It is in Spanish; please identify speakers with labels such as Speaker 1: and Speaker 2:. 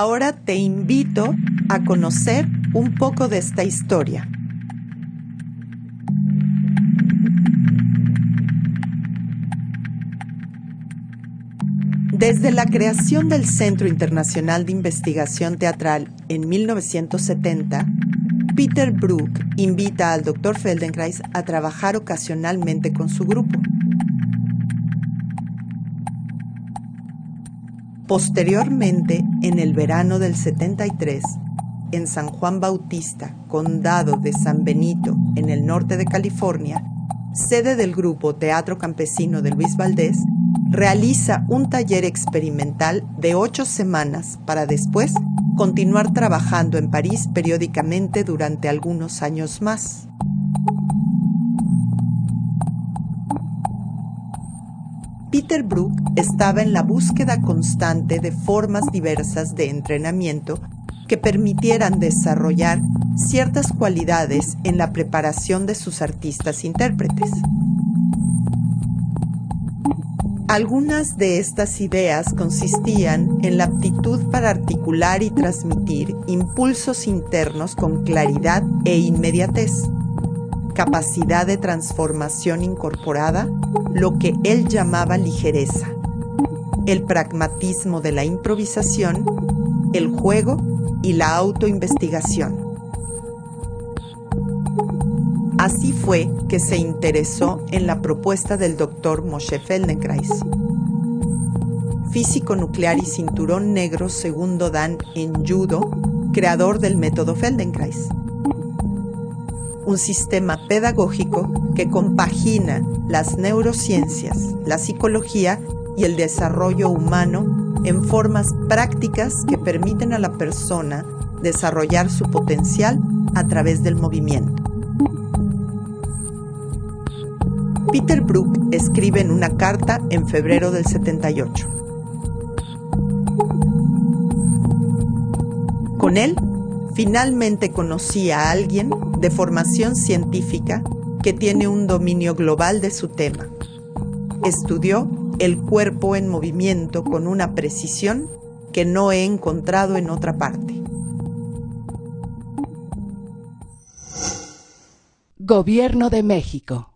Speaker 1: Ahora te invito a conocer un poco de esta historia. Desde la creación del Centro Internacional de Investigación Teatral en 1970, Peter Brook invita al Dr. Feldenkrais a trabajar ocasionalmente con su grupo. Posteriormente, en el verano del 73, en San Juan Bautista, condado de San Benito, en el norte de California, sede del grupo Teatro Campesino de Luis Valdés, realiza un taller experimental de ocho semanas para después continuar trabajando en París periódicamente durante algunos años más. Peter Brook estaba en la búsqueda constante de formas diversas de entrenamiento que permitieran desarrollar ciertas cualidades en la preparación de sus artistas intérpretes. Algunas de estas ideas consistían en la aptitud para articular y transmitir impulsos internos con claridad e inmediatez, capacidad de transformación incorporada, lo que él llamaba ligereza, el pragmatismo de la improvisación, el juego y la autoinvestigación. Así fue que se interesó en la propuesta del doctor Moshe Feldenkrais, físico nuclear y cinturón negro segundo dan en judo, creador del método Feldenkrais. Un sistema pedagógico que compagina las neurociencias, la psicología y el desarrollo humano en formas prácticas que permiten a la persona desarrollar su potencial a través del movimiento. Peter Brook escribe en una carta en febrero del 78. Con él, finalmente conocí a alguien de formación científica que tiene un dominio global de su tema. Estudió el cuerpo en movimiento con una precisión que no he encontrado en otra parte.
Speaker 2: Gobierno de México.